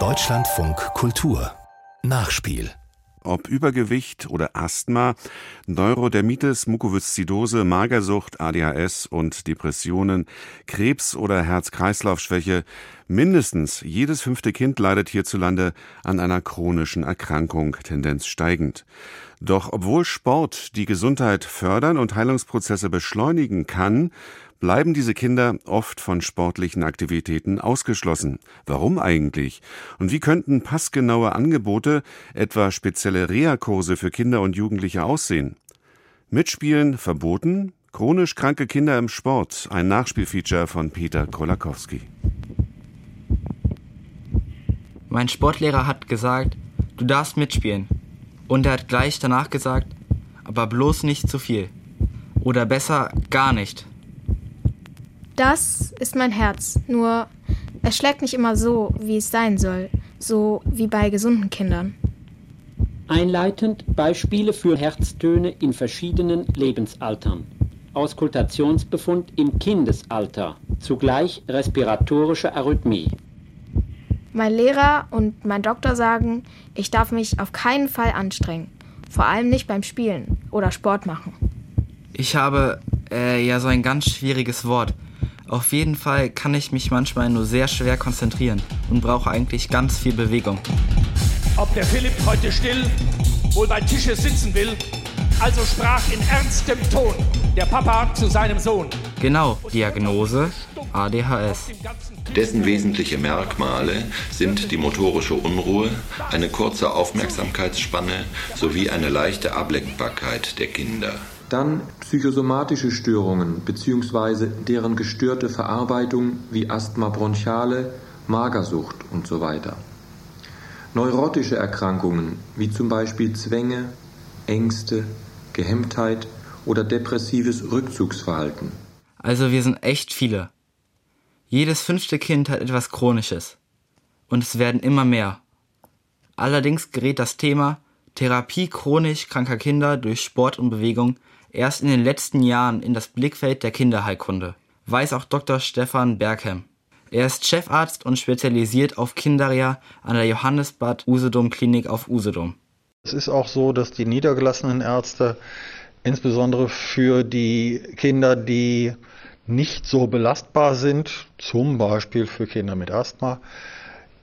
Deutschlandfunk Kultur Nachspiel ob Übergewicht oder Asthma, Neurodermitis, Mukoviszidose, Magersucht, ADHS und Depressionen, Krebs oder Herz-Kreislauf-Schwäche. Mindestens jedes fünfte Kind leidet hierzulande an einer chronischen Erkrankung, Tendenz steigend. Doch obwohl Sport die Gesundheit fördern und Heilungsprozesse beschleunigen kann, bleiben diese Kinder oft von sportlichen Aktivitäten ausgeschlossen. Warum eigentlich? Und wie könnten passgenaue Angebote, etwa spezielle Reha-Kurse für Kinder und Jugendliche aussehen? Mitspielen verboten? Chronisch kranke Kinder im Sport. Ein Nachspielfeature von Peter Kolakowski. Mein Sportlehrer hat gesagt, du darfst mitspielen. Und er hat gleich danach gesagt, aber bloß nicht zu viel. Oder besser gar nicht. Das ist mein Herz, nur es schlägt nicht immer so, wie es sein soll, so wie bei gesunden Kindern. Einleitend Beispiele für Herztöne in verschiedenen Lebensaltern. Auskultationsbefund im Kindesalter, zugleich respiratorische Arrhythmie. Mein Lehrer und mein Doktor sagen, ich darf mich auf keinen Fall anstrengen, vor allem nicht beim Spielen oder Sport machen. Ich habe äh, ja so ein ganz schwieriges Wort. Auf jeden Fall kann ich mich manchmal nur sehr schwer konzentrieren und brauche eigentlich ganz viel Bewegung. Ob der Philipp heute still wohl bei Tische sitzen will, also sprach in ernstem Ton der Papa zu seinem Sohn. Genau, Diagnose ADHS. Dessen wesentliche Merkmale sind die motorische Unruhe, eine kurze Aufmerksamkeitsspanne sowie eine leichte Ablenkbarkeit der Kinder. Dann psychosomatische Störungen bzw. deren gestörte Verarbeitung wie Asthma bronchiale, Magersucht usw. So Neurotische Erkrankungen wie zum Beispiel Zwänge, Ängste, Gehemmtheit oder depressives Rückzugsverhalten. Also wir sind echt viele. Jedes fünfte Kind hat etwas Chronisches. Und es werden immer mehr. Allerdings gerät das Thema Therapie chronisch kranker Kinder durch Sport und Bewegung erst in den letzten Jahren in das Blickfeld der Kinderheilkunde, weiß auch Dr. Stefan Berghem. Er ist Chefarzt und spezialisiert auf Kinderreha an der Johannesbad Usedom Klinik auf Usedom. Es ist auch so, dass die niedergelassenen Ärzte insbesondere für die Kinder, die nicht so belastbar sind, zum Beispiel für Kinder mit Asthma,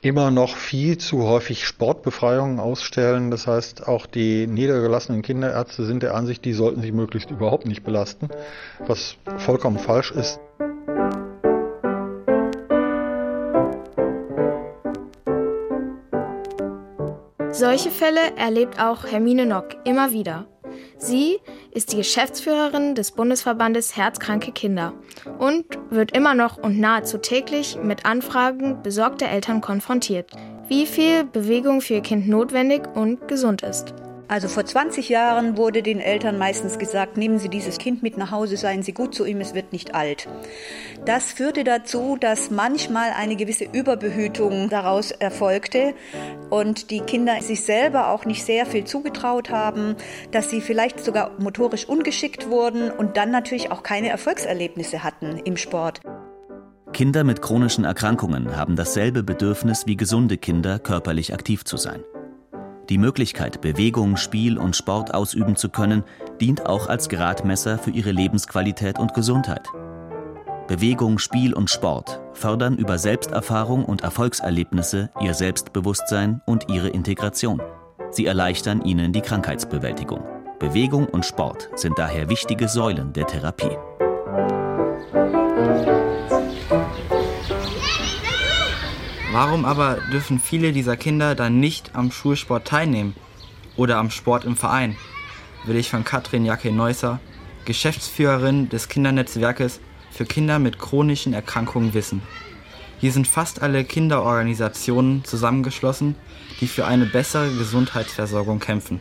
immer noch viel zu häufig Sportbefreiungen ausstellen. Das heißt, auch die niedergelassenen Kinderärzte sind der Ansicht, die sollten sich möglichst überhaupt nicht belasten, was vollkommen falsch ist. Solche Fälle erlebt auch Hermine Nock immer wieder. Sie ist die Geschäftsführerin des Bundesverbandes Herzkranke Kinder und wird immer noch und nahezu täglich mit Anfragen besorgter Eltern konfrontiert, wie viel Bewegung für ihr Kind notwendig und gesund ist. Also vor 20 Jahren wurde den Eltern meistens gesagt, nehmen Sie dieses Kind mit nach Hause, seien Sie gut zu ihm, es wird nicht alt. Das führte dazu, dass manchmal eine gewisse Überbehütung daraus erfolgte und die Kinder sich selber auch nicht sehr viel zugetraut haben, dass sie vielleicht sogar motorisch ungeschickt wurden und dann natürlich auch keine Erfolgserlebnisse hatten im Sport. Kinder mit chronischen Erkrankungen haben dasselbe Bedürfnis wie gesunde Kinder, körperlich aktiv zu sein. Die Möglichkeit, Bewegung, Spiel und Sport ausüben zu können, dient auch als Gradmesser für ihre Lebensqualität und Gesundheit. Bewegung, Spiel und Sport fördern über Selbsterfahrung und Erfolgserlebnisse ihr Selbstbewusstsein und ihre Integration. Sie erleichtern ihnen die Krankheitsbewältigung. Bewegung und Sport sind daher wichtige Säulen der Therapie. Warum aber dürfen viele dieser Kinder dann nicht am Schulsport teilnehmen oder am Sport im Verein? Will ich von Katrin Jacke-Neusser, Geschäftsführerin des Kindernetzwerkes für Kinder mit chronischen Erkrankungen wissen. Hier sind fast alle Kinderorganisationen zusammengeschlossen, die für eine bessere Gesundheitsversorgung kämpfen.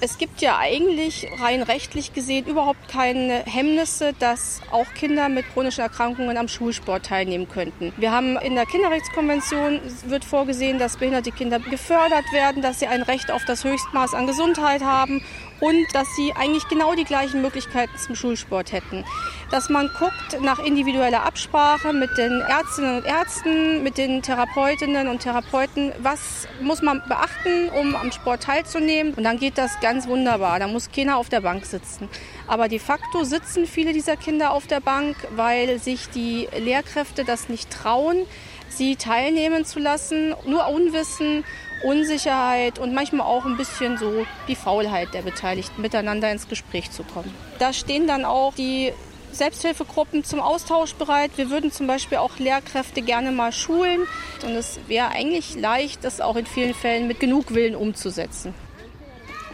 Es gibt ja eigentlich rein rechtlich gesehen überhaupt keine Hemmnisse, dass auch Kinder mit chronischen Erkrankungen am Schulsport teilnehmen könnten. Wir haben in der Kinderrechtskonvention wird vorgesehen, dass behinderte Kinder gefördert werden, dass sie ein Recht auf das Höchstmaß an Gesundheit haben und dass sie eigentlich genau die gleichen Möglichkeiten zum Schulsport hätten. Dass man guckt nach individueller Absprache mit den Ärztinnen und Ärzten, mit den Therapeutinnen und Therapeuten, was muss man beachten, um am Sport teilzunehmen. Und dann geht das ganz wunderbar. Da muss keiner auf der Bank sitzen. Aber de facto sitzen viele dieser Kinder auf der Bank, weil sich die Lehrkräfte das nicht trauen, sie teilnehmen zu lassen. Nur Unwissen Unsicherheit und manchmal auch ein bisschen so die Faulheit der Beteiligten, miteinander ins Gespräch zu kommen. Da stehen dann auch die Selbsthilfegruppen zum Austausch bereit. Wir würden zum Beispiel auch Lehrkräfte gerne mal schulen. Und es wäre eigentlich leicht, das auch in vielen Fällen mit genug Willen umzusetzen.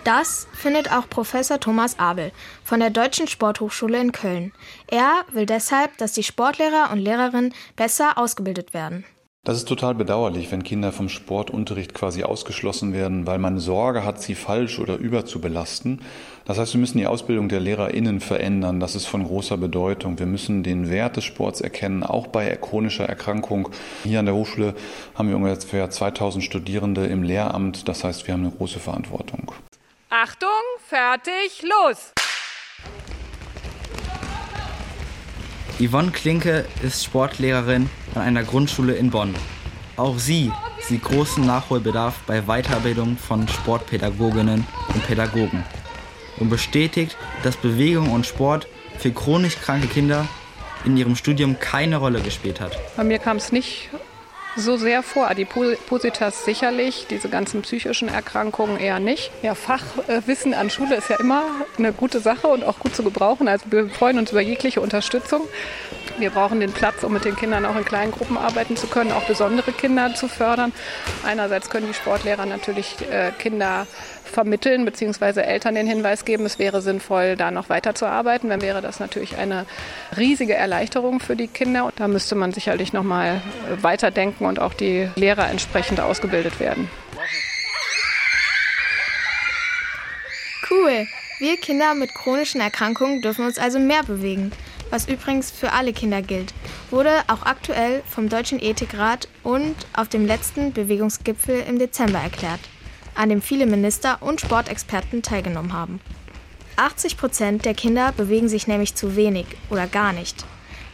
Das findet auch Professor Thomas Abel von der Deutschen Sporthochschule in Köln. Er will deshalb, dass die Sportlehrer und Lehrerinnen besser ausgebildet werden. Das ist total bedauerlich, wenn Kinder vom Sportunterricht quasi ausgeschlossen werden, weil man Sorge hat, sie falsch oder über zu belasten. Das heißt, wir müssen die Ausbildung der LehrerInnen verändern. Das ist von großer Bedeutung. Wir müssen den Wert des Sports erkennen, auch bei chronischer Erkrankung. Hier an der Hochschule haben wir ungefähr 2000 Studierende im Lehramt. Das heißt, wir haben eine große Verantwortung. Achtung, fertig, los! Yvonne Klinke ist Sportlehrerin an einer Grundschule in Bonn. Auch sie sieht großen Nachholbedarf bei Weiterbildung von Sportpädagoginnen und Pädagogen und bestätigt, dass Bewegung und Sport für chronisch kranke Kinder in ihrem Studium keine Rolle gespielt hat. Bei mir kam es nicht so sehr vor. Adipositas sicherlich, diese ganzen psychischen Erkrankungen eher nicht. Ja, Fachwissen an Schule ist ja immer eine gute Sache und auch gut zu gebrauchen. Also wir freuen uns über jegliche Unterstützung. Wir brauchen den Platz, um mit den Kindern auch in kleinen Gruppen arbeiten zu können, auch besondere Kinder zu fördern. Einerseits können die Sportlehrer natürlich äh, Kinder vermitteln bzw. Eltern den Hinweis geben, es wäre sinnvoll, da noch weiterzuarbeiten. Dann wäre das natürlich eine riesige Erleichterung für die Kinder. Da müsste man sicherlich noch mal weiterdenken und auch die Lehrer entsprechend ausgebildet werden. Cool. Wir Kinder mit chronischen Erkrankungen dürfen uns also mehr bewegen. Was übrigens für alle Kinder gilt, wurde auch aktuell vom Deutschen Ethikrat und auf dem letzten Bewegungsgipfel im Dezember erklärt an dem viele Minister und Sportexperten teilgenommen haben. 80 Prozent der Kinder bewegen sich nämlich zu wenig oder gar nicht,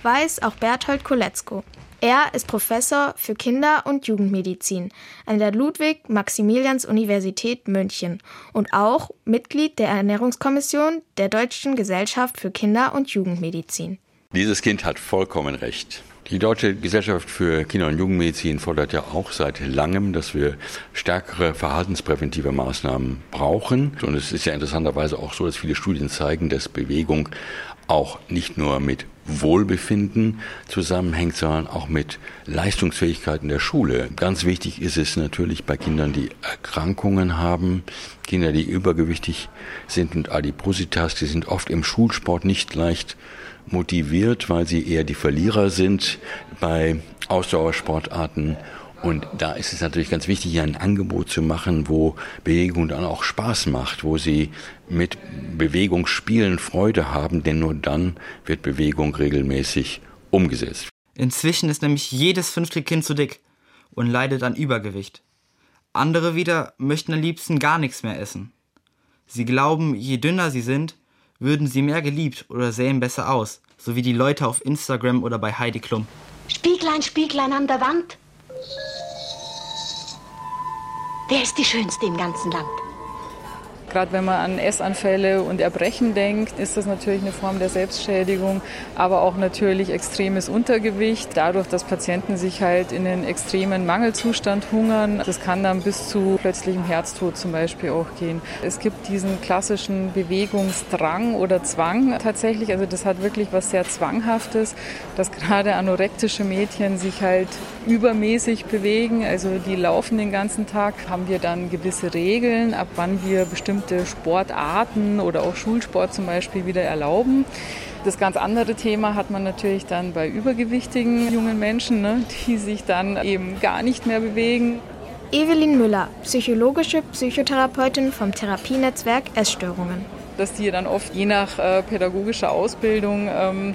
weiß auch Berthold Koletzko. Er ist Professor für Kinder- und Jugendmedizin an der Ludwig-Maximilians-Universität München und auch Mitglied der Ernährungskommission der Deutschen Gesellschaft für Kinder- und Jugendmedizin. Dieses Kind hat vollkommen recht. Die Deutsche Gesellschaft für Kinder- und Jugendmedizin fordert ja auch seit langem, dass wir stärkere verhaltenspräventive Maßnahmen brauchen. Und es ist ja interessanterweise auch so, dass viele Studien zeigen, dass Bewegung auch nicht nur mit Wohlbefinden zusammenhängt, sondern auch mit Leistungsfähigkeiten der Schule. Ganz wichtig ist es natürlich bei Kindern, die Erkrankungen haben, Kinder, die übergewichtig sind und Adipositas, die sind oft im Schulsport nicht leicht motiviert, weil sie eher die Verlierer sind bei Ausdauersportarten. Und da ist es natürlich ganz wichtig, hier ein Angebot zu machen, wo Bewegung dann auch Spaß macht, wo sie mit Bewegung spielen Freude haben, denn nur dann wird Bewegung regelmäßig umgesetzt. Inzwischen ist nämlich jedes fünfte Kind zu dick und leidet an Übergewicht. Andere wieder möchten am liebsten gar nichts mehr essen. Sie glauben, je dünner sie sind, würden sie mehr geliebt oder sähen besser aus, so wie die Leute auf Instagram oder bei Heidi Klum. Spieglein, Spieglein an der Wand. Wer ist die Schönste im ganzen Land? Gerade wenn man an Essanfälle und Erbrechen denkt, ist das natürlich eine Form der Selbstschädigung, aber auch natürlich extremes Untergewicht. Dadurch, dass Patienten sich halt in einen extremen Mangelzustand hungern, das kann dann bis zu plötzlichem Herztod zum Beispiel auch gehen. Es gibt diesen klassischen Bewegungsdrang oder Zwang tatsächlich, also das hat wirklich was sehr Zwanghaftes, dass gerade anorektische Mädchen sich halt übermäßig bewegen, also die laufen den ganzen Tag, haben wir dann gewisse Regeln, ab wann wir bestimmte bestimmte Sportarten oder auch Schulsport zum Beispiel wieder erlauben. Das ganz andere Thema hat man natürlich dann bei übergewichtigen jungen Menschen, ne, die sich dann eben gar nicht mehr bewegen. Evelyn Müller, psychologische Psychotherapeutin vom Therapienetzwerk Essstörungen. Dass die dann oft je nach äh, pädagogischer Ausbildung ähm,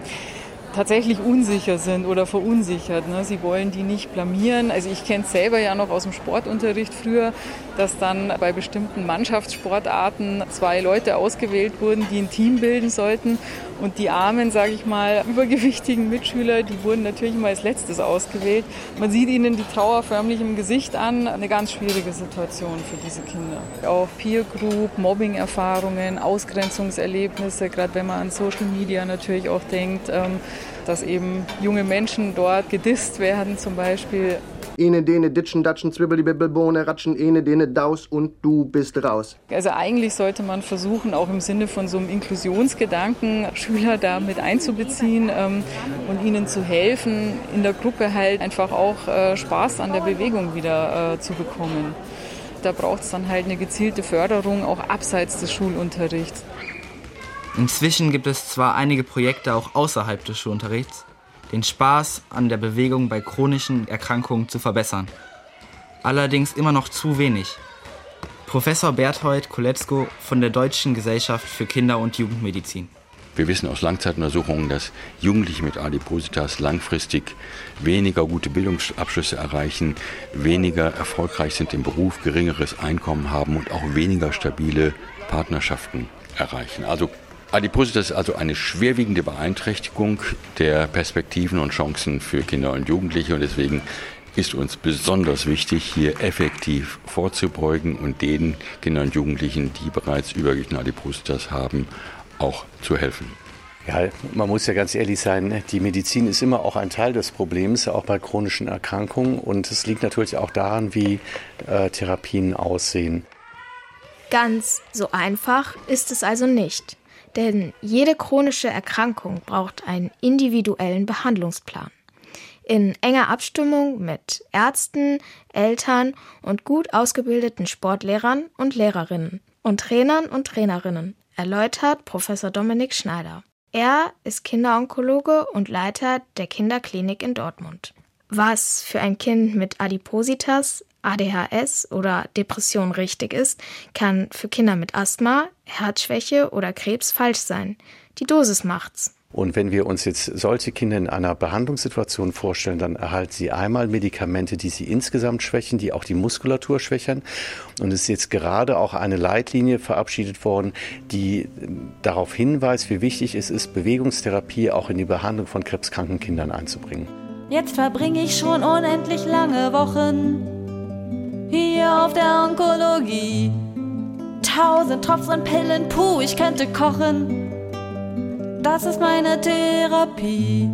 tatsächlich unsicher sind oder verunsichert. Ne? Sie wollen die nicht blamieren. Also ich kenne es selber ja noch aus dem Sportunterricht früher, dass dann bei bestimmten Mannschaftssportarten zwei Leute ausgewählt wurden, die ein Team bilden sollten. Und die armen, sage ich mal, übergewichtigen Mitschüler, die wurden natürlich immer als letztes ausgewählt. Man sieht ihnen die Trauer förmlich im Gesicht an. Eine ganz schwierige Situation für diese Kinder. Auch Peer Group, Mobbing-Erfahrungen, Ausgrenzungserlebnisse, gerade wenn man an Social Media natürlich auch denkt, ähm, dass eben junge Menschen dort gedisst werden zum Beispiel. Ene, dene, ditschen, datschen, bibbelbohne, ratschen, ene, dene, daus und du bist raus. Also eigentlich sollte man versuchen, auch im Sinne von so einem Inklusionsgedanken Schüler da mit einzubeziehen ähm, und ihnen zu helfen, in der Gruppe halt einfach auch äh, Spaß an der Bewegung wieder äh, zu bekommen. Da braucht es dann halt eine gezielte Förderung auch abseits des Schulunterrichts. Inzwischen gibt es zwar einige Projekte auch außerhalb des Schulunterrichts, den Spaß an der Bewegung bei chronischen Erkrankungen zu verbessern. Allerdings immer noch zu wenig. Professor Berthold Koletzko von der Deutschen Gesellschaft für Kinder- und Jugendmedizin. Wir wissen aus Langzeituntersuchungen, dass Jugendliche mit Adipositas langfristig weniger gute Bildungsabschlüsse erreichen, weniger erfolgreich sind im Beruf, geringeres Einkommen haben und auch weniger stabile Partnerschaften erreichen. Also Adipositas ist also eine schwerwiegende Beeinträchtigung der Perspektiven und Chancen für Kinder und Jugendliche und deswegen ist uns besonders wichtig, hier effektiv vorzubeugen und den Kindern und Jugendlichen, die bereits Übergewicht und Adipositas haben, auch zu helfen. Ja, man muss ja ganz ehrlich sein, die Medizin ist immer auch ein Teil des Problems, auch bei chronischen Erkrankungen. Und es liegt natürlich auch daran, wie äh, Therapien aussehen. Ganz so einfach ist es also nicht. Denn jede chronische Erkrankung braucht einen individuellen Behandlungsplan. In enger Abstimmung mit Ärzten, Eltern und gut ausgebildeten Sportlehrern und Lehrerinnen und Trainern und Trainerinnen, erläutert Professor Dominik Schneider. Er ist Kinderonkologe und Leiter der Kinderklinik in Dortmund. Was für ein Kind mit Adipositas, ADHS oder Depression richtig ist, kann für Kinder mit Asthma, Herzschwäche oder Krebs falsch sein. Die Dosis macht's. Und wenn wir uns jetzt solche Kinder in einer Behandlungssituation vorstellen, dann erhalten sie einmal Medikamente, die sie insgesamt schwächen, die auch die Muskulatur schwächern. Und es ist jetzt gerade auch eine Leitlinie verabschiedet worden, die darauf hinweist, wie wichtig es ist, Bewegungstherapie auch in die Behandlung von krebskranken Kindern einzubringen. Jetzt verbringe ich schon unendlich lange Wochen auf der Onkologie. Tausend Tropfen Pillen, puh, ich könnte kochen das ist meine Therapie.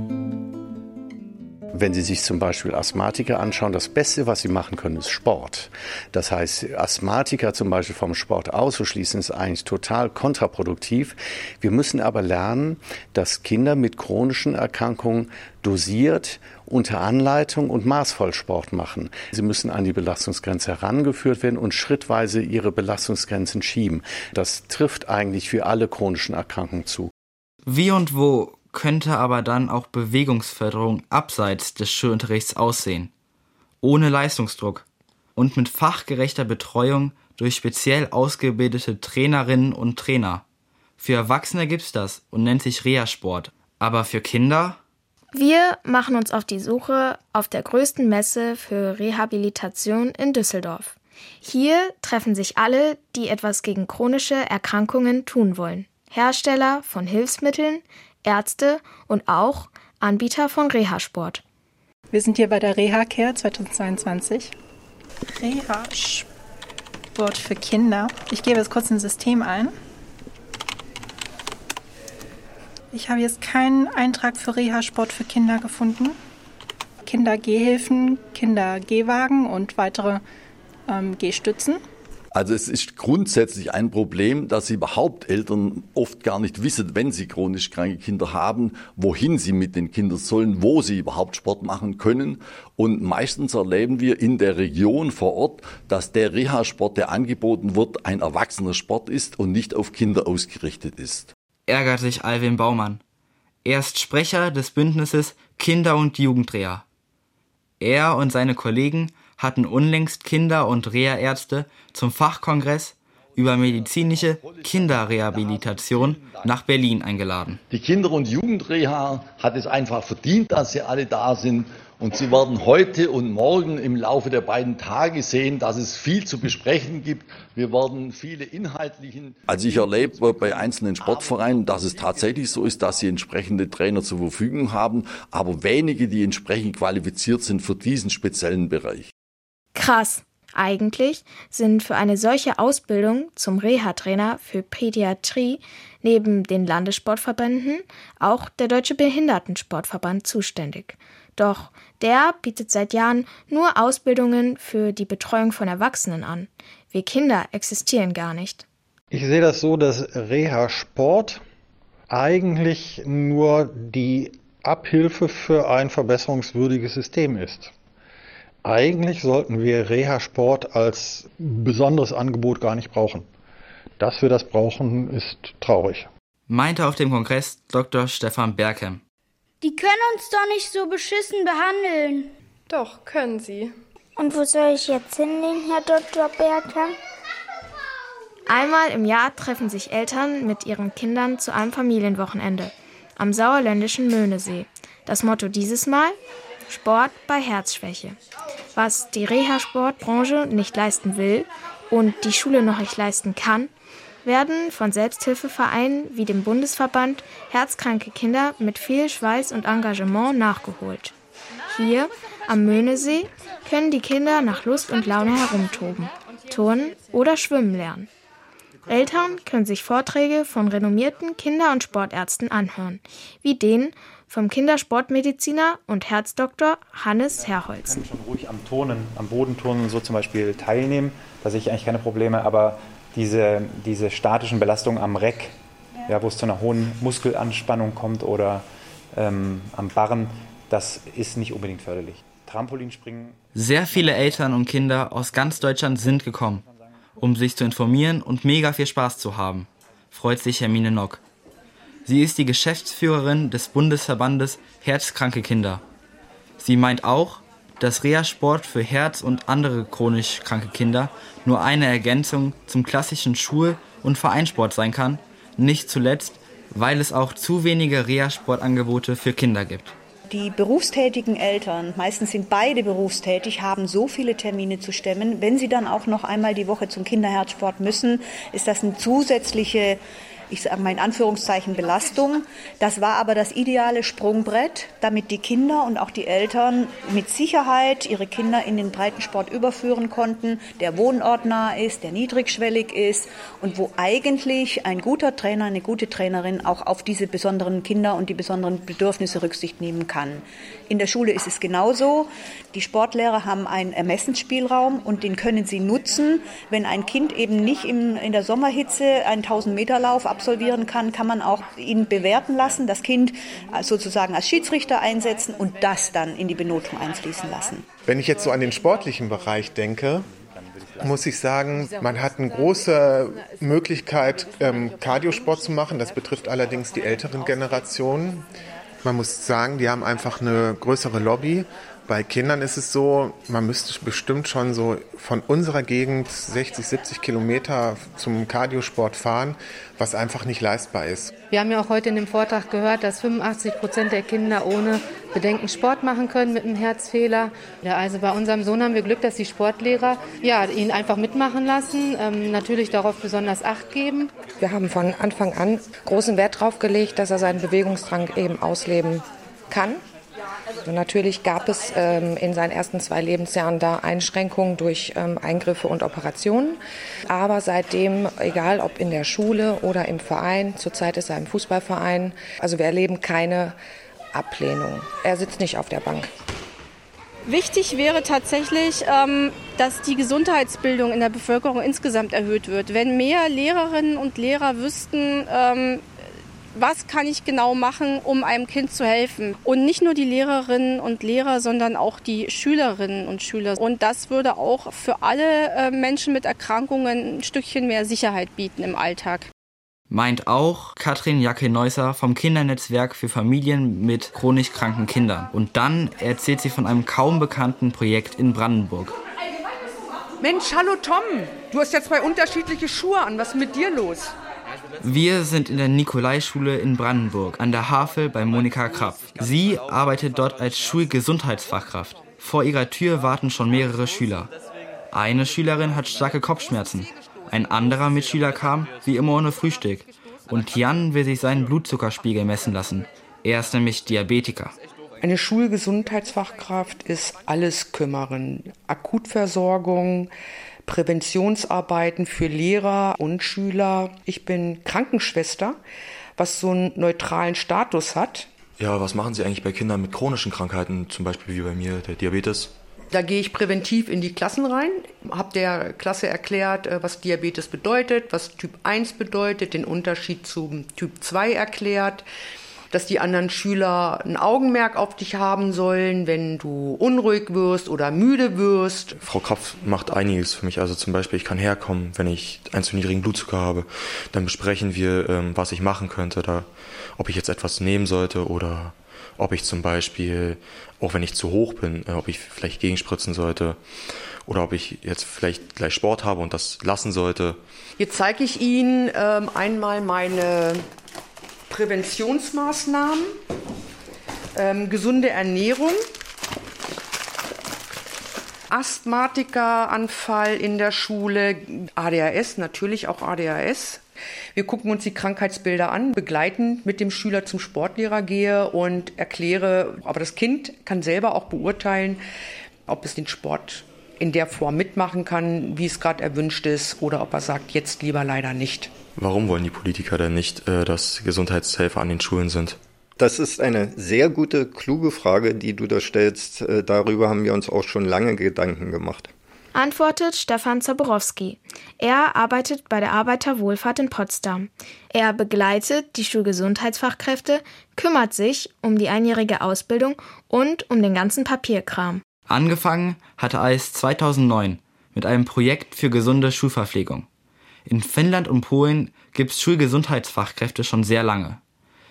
Wenn Sie sich zum Beispiel Asthmatiker anschauen, das Beste, was Sie machen können, ist Sport. Das heißt, Asthmatiker zum Beispiel vom Sport auszuschließen, ist eigentlich total kontraproduktiv. Wir müssen aber lernen, dass Kinder mit chronischen Erkrankungen dosiert unter Anleitung und maßvoll Sport machen. Sie müssen an die Belastungsgrenze herangeführt werden und schrittweise ihre Belastungsgrenzen schieben. Das trifft eigentlich für alle chronischen Erkrankungen zu. Wie und wo könnte aber dann auch Bewegungsförderung abseits des Schulunterrichts aussehen? Ohne Leistungsdruck und mit fachgerechter Betreuung durch speziell ausgebildete Trainerinnen und Trainer. Für Erwachsene gibt's das und nennt sich Reha-Sport. Aber für Kinder? Wir machen uns auf die Suche auf der größten Messe für Rehabilitation in Düsseldorf. Hier treffen sich alle, die etwas gegen chronische Erkrankungen tun wollen. Hersteller von Hilfsmitteln, Ärzte und auch Anbieter von Reha-Sport. Wir sind hier bei der Reha-Care 2022. Reha-Sport für Kinder. Ich gebe jetzt kurz ein System ein. Ich habe jetzt keinen Eintrag für Reha-Sport für Kinder gefunden. Kinder-Gehhilfen, Kinder-Gehwagen und weitere ähm, Gehstützen. Also es ist grundsätzlich ein Problem, dass sie überhaupt Eltern oft gar nicht wissen, wenn sie chronisch kranke Kinder haben, wohin sie mit den Kindern sollen, wo sie überhaupt Sport machen können. Und meistens erleben wir in der Region vor Ort, dass der Reha-Sport, der angeboten wird, ein erwachsener Sport ist und nicht auf Kinder ausgerichtet ist. Ärgert sich Alvin Baumann. Er ist Sprecher des Bündnisses Kinder- und Jugendreha. Er und seine Kollegen hatten unlängst Kinder- und Reha-Ärzte zum Fachkongress über medizinische Kinderrehabilitation nach Berlin eingeladen. Die Kinder- und Jugendreha hat es einfach verdient, dass sie alle da sind. Und Sie werden heute und morgen im Laufe der beiden Tage sehen, dass es viel zu besprechen gibt. Wir werden viele inhaltlichen. Also ich erlebe bei einzelnen Sportvereinen, dass es tatsächlich so ist, dass sie entsprechende Trainer zur Verfügung haben, aber wenige, die entsprechend qualifiziert sind für diesen speziellen Bereich. Krass. Eigentlich sind für eine solche Ausbildung zum Reha-Trainer für Pädiatrie neben den Landessportverbänden auch der Deutsche Behindertensportverband zuständig. Doch der bietet seit Jahren nur Ausbildungen für die Betreuung von Erwachsenen an. Wir Kinder existieren gar nicht. Ich sehe das so, dass Reha-Sport eigentlich nur die Abhilfe für ein verbesserungswürdiges System ist. Eigentlich sollten wir Reha-Sport als besonderes Angebot gar nicht brauchen. Dass wir das brauchen, ist traurig. Meinte auf dem Kongress Dr. Stefan Berkem. Die können uns doch nicht so beschissen behandeln. Doch, können sie. Und wo soll ich jetzt hingehen, Herr Dr. Berkem? Einmal im Jahr treffen sich Eltern mit ihren Kindern zu einem Familienwochenende am sauerländischen Möhnesee. Das Motto dieses Mal Sport bei Herzschwäche. Was die Reha-Sportbranche nicht leisten will und die Schule noch nicht leisten kann, werden von Selbsthilfevereinen wie dem Bundesverband Herzkranke Kinder mit viel Schweiß und Engagement nachgeholt. Hier am Möhnesee können die Kinder nach Lust und Laune herumtoben, turnen oder schwimmen lernen. Eltern können sich Vorträge von renommierten Kinder- und Sportärzten anhören, wie den vom Kindersportmediziner und Herzdoktor Hannes Herholz. Ich kann schon ruhig am Turnen, am Bodenturnen so zum Beispiel teilnehmen, da sehe ich eigentlich keine Probleme, aber diese, diese statischen Belastungen am Reck, ja, wo es zu einer hohen Muskelanspannung kommt oder ähm, am Barren, das ist nicht unbedingt förderlich. Trampolinspringen. Sehr viele Eltern und Kinder aus ganz Deutschland sind gekommen, um sich zu informieren und mega viel Spaß zu haben, freut sich Hermine Nock. Sie ist die Geschäftsführerin des Bundesverbandes Herzkranke Kinder. Sie meint auch, dass Reha-Sport für Herz- und andere chronisch kranke Kinder nur eine Ergänzung zum klassischen Schul- und Vereinssport sein kann, nicht zuletzt, weil es auch zu wenige Reha-Sportangebote für Kinder gibt. Die berufstätigen Eltern, meistens sind beide berufstätig, haben so viele Termine zu stemmen. Wenn sie dann auch noch einmal die Woche zum Kinderherzsport müssen, ist das eine zusätzliche ich sage mal in Anführungszeichen Belastung. Das war aber das ideale Sprungbrett, damit die Kinder und auch die Eltern mit Sicherheit ihre Kinder in den Breitensport überführen konnten, der wohnortnah ist, der niedrigschwellig ist und wo eigentlich ein guter Trainer, eine gute Trainerin auch auf diese besonderen Kinder und die besonderen Bedürfnisse Rücksicht nehmen kann. In der Schule ist es genauso. Die Sportlehrer haben einen Ermessensspielraum und den können sie nutzen. Wenn ein Kind eben nicht im, in der Sommerhitze einen 1000-Meter-Lauf absolvieren kann, kann man auch ihn bewerten lassen, das Kind sozusagen als Schiedsrichter einsetzen und das dann in die Benotung einfließen lassen. Wenn ich jetzt so an den sportlichen Bereich denke, muss ich sagen, man hat eine große Möglichkeit, ähm, zu machen. Das betrifft allerdings die älteren Generationen. Man muss sagen, die haben einfach eine größere Lobby. Bei Kindern ist es so, man müsste bestimmt schon so von unserer Gegend 60, 70 Kilometer zum Kardiosport fahren, was einfach nicht leistbar ist. Wir haben ja auch heute in dem Vortrag gehört, dass 85 Prozent der Kinder ohne Bedenken Sport machen können mit einem Herzfehler. Ja, also bei unserem Sohn haben wir Glück, dass die Sportlehrer ja, ihn einfach mitmachen lassen, ähm, natürlich darauf besonders Acht geben. Wir haben von Anfang an großen Wert darauf gelegt, dass er seinen Bewegungsdrang eben ausleben kann. Und natürlich gab es ähm, in seinen ersten zwei Lebensjahren da Einschränkungen durch ähm, Eingriffe und Operationen. Aber seitdem, egal ob in der Schule oder im Verein, zurzeit ist er im Fußballverein, also wir erleben keine Ablehnung. Er sitzt nicht auf der Bank. Wichtig wäre tatsächlich, ähm, dass die Gesundheitsbildung in der Bevölkerung insgesamt erhöht wird. Wenn mehr Lehrerinnen und Lehrer wüssten, ähm, was kann ich genau machen, um einem Kind zu helfen. Und nicht nur die Lehrerinnen und Lehrer, sondern auch die Schülerinnen und Schüler. Und das würde auch für alle äh, Menschen mit Erkrankungen ein Stückchen mehr Sicherheit bieten im Alltag. Meint auch Katrin Jacke-Neusser vom Kindernetzwerk für Familien mit chronisch kranken Kindern. Und dann erzählt sie von einem kaum bekannten Projekt in Brandenburg. Mensch, hallo Tom. Du hast ja zwei unterschiedliche Schuhe an. Was ist mit dir los? Wir sind in der Nikolaischule in Brandenburg an der Havel bei Monika Krapp. Sie arbeitet dort als Schulgesundheitsfachkraft. Vor ihrer Tür warten schon mehrere Schüler. Eine Schülerin hat starke Kopfschmerzen. Ein anderer Mitschüler kam, wie immer ohne Frühstück. Und Jan will sich seinen Blutzuckerspiegel messen lassen. Er ist nämlich Diabetiker. Eine Schulgesundheitsfachkraft ist alles Kümmerin. Akutversorgung, Präventionsarbeiten für Lehrer und Schüler. Ich bin Krankenschwester, was so einen neutralen Status hat. Ja, was machen Sie eigentlich bei Kindern mit chronischen Krankheiten, zum Beispiel wie bei mir der Diabetes? Da gehe ich präventiv in die Klassen rein, habe der Klasse erklärt, äh, was Diabetes bedeutet, was Typ 1 bedeutet, den Unterschied zum Typ 2 erklärt dass die anderen Schüler ein Augenmerk auf dich haben sollen, wenn du unruhig wirst oder müde wirst. Frau Krapf macht einiges für mich. Also zum Beispiel, ich kann herkommen, wenn ich einen zu niedrigen Blutzucker habe. Dann besprechen wir, ähm, was ich machen könnte, da, ob ich jetzt etwas nehmen sollte oder ob ich zum Beispiel, auch wenn ich zu hoch bin, äh, ob ich vielleicht gegenspritzen sollte oder ob ich jetzt vielleicht gleich Sport habe und das lassen sollte. Jetzt zeige ich Ihnen ähm, einmal meine Präventionsmaßnahmen, ähm, gesunde Ernährung, Asthmatikeranfall in der Schule, ADHS, natürlich auch ADHS. Wir gucken uns die Krankheitsbilder an, begleiten mit dem Schüler zum Sportlehrer gehe und erkläre, aber das Kind kann selber auch beurteilen, ob es den Sport in der Form mitmachen kann, wie es gerade erwünscht ist, oder ob er sagt, jetzt lieber leider nicht. Warum wollen die Politiker denn nicht, äh, dass Gesundheitshelfer an den Schulen sind? Das ist eine sehr gute, kluge Frage, die du da stellst. Äh, darüber haben wir uns auch schon lange Gedanken gemacht. Antwortet Stefan Zaborowski. Er arbeitet bei der Arbeiterwohlfahrt in Potsdam. Er begleitet die Schulgesundheitsfachkräfte, kümmert sich um die einjährige Ausbildung und um den ganzen Papierkram. Angefangen hatte alles 2009 mit einem Projekt für gesunde Schulverpflegung. In Finnland und Polen gibt es Schulgesundheitsfachkräfte schon sehr lange.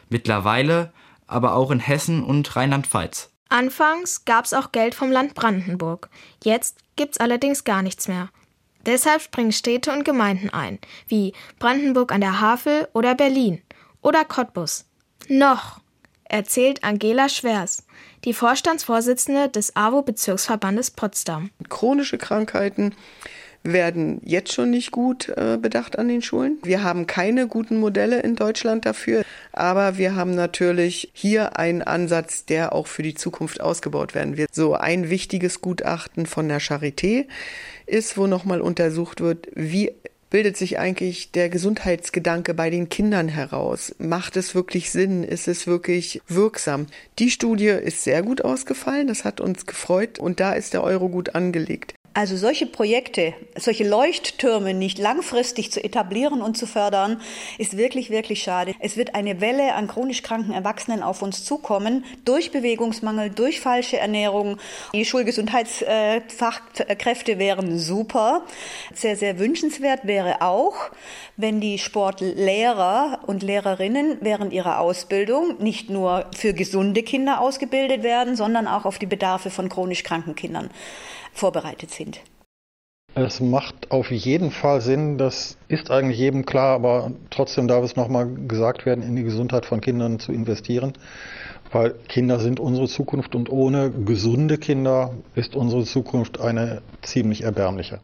Mittlerweile aber auch in Hessen und Rheinland-Pfalz. Anfangs gab es auch Geld vom Land Brandenburg. Jetzt gibt es allerdings gar nichts mehr. Deshalb springen Städte und Gemeinden ein, wie Brandenburg an der Havel oder Berlin oder Cottbus. Noch, erzählt Angela Schwers, die Vorstandsvorsitzende des AWO-Bezirksverbandes Potsdam. Chronische Krankheiten werden jetzt schon nicht gut äh, bedacht an den Schulen. Wir haben keine guten Modelle in Deutschland dafür, aber wir haben natürlich hier einen Ansatz, der auch für die Zukunft ausgebaut werden wird. So ein wichtiges Gutachten von der Charité ist, wo nochmal untersucht wird, wie bildet sich eigentlich der Gesundheitsgedanke bei den Kindern heraus? Macht es wirklich Sinn? Ist es wirklich wirksam? Die Studie ist sehr gut ausgefallen, das hat uns gefreut und da ist der Euro gut angelegt. Also solche Projekte, solche Leuchttürme nicht langfristig zu etablieren und zu fördern, ist wirklich, wirklich schade. Es wird eine Welle an chronisch kranken Erwachsenen auf uns zukommen, durch Bewegungsmangel, durch falsche Ernährung. Die Schulgesundheitsfachkräfte wären super. Sehr, sehr wünschenswert wäre auch, wenn die Sportlehrer und Lehrerinnen während ihrer Ausbildung nicht nur für gesunde Kinder ausgebildet werden, sondern auch auf die Bedarfe von chronisch kranken Kindern vorbereitet sind. Es macht auf jeden Fall Sinn, das ist eigentlich jedem klar, aber trotzdem darf es nochmal gesagt werden, in die Gesundheit von Kindern zu investieren, weil Kinder sind unsere Zukunft und ohne gesunde Kinder ist unsere Zukunft eine ziemlich erbärmliche.